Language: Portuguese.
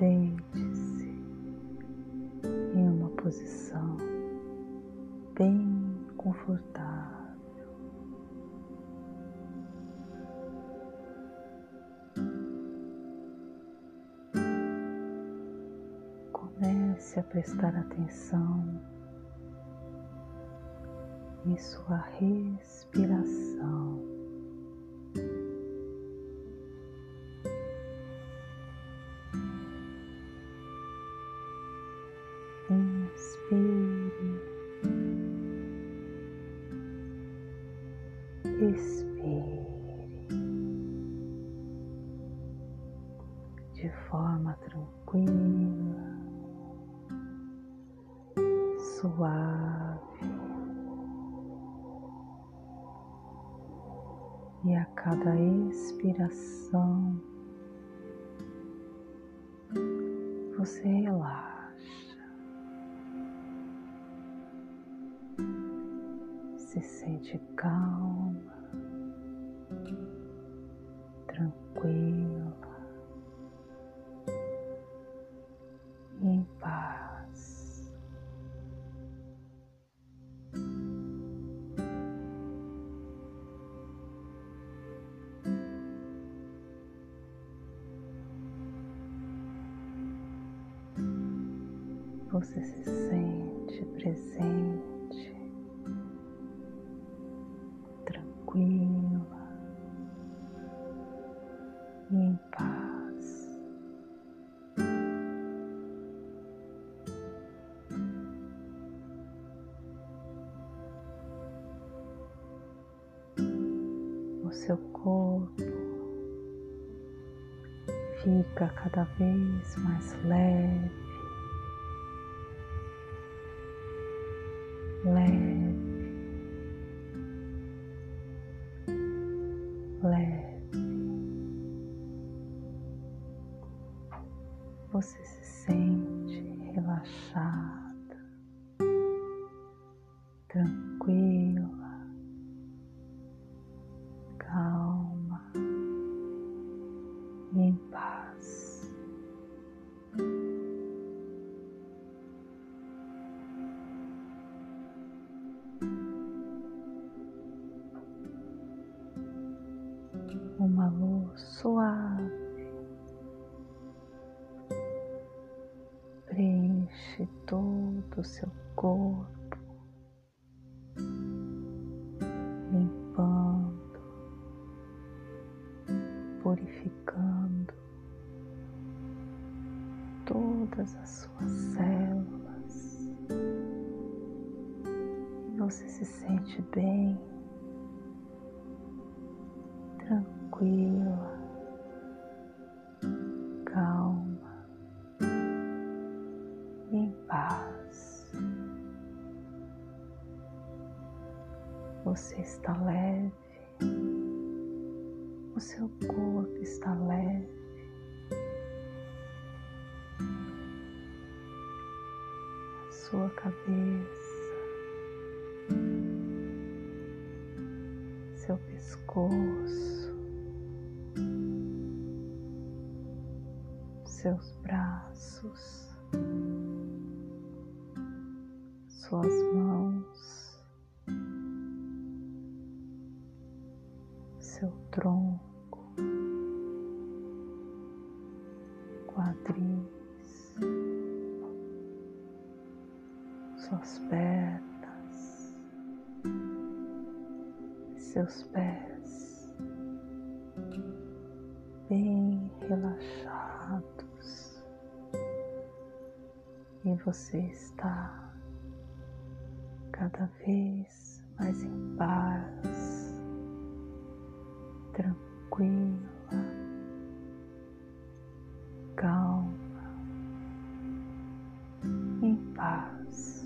Deite-se em uma posição bem confortável. Comece a prestar atenção em sua respiração. Inspire, expire de forma tranquila, suave. E a cada expiração, você relaxa. Se sente calma, tranquila e em paz. Você se sente presente tranquila e em paz. O seu corpo fica cada vez mais leve. Você se sente relaxada, tranquila, calma e em paz. uma luz suave preenche todo o seu corpo, limpando, purificando todas as suas células. E você se sente bem tranquila, Você está leve, o seu corpo está leve. A sua cabeça, seu pescoço. seus braços, suas mãos, seu tronco, quadris, suas pernas, seus pés bem relaxados. E você está cada vez mais em paz, tranquila, calma, em paz.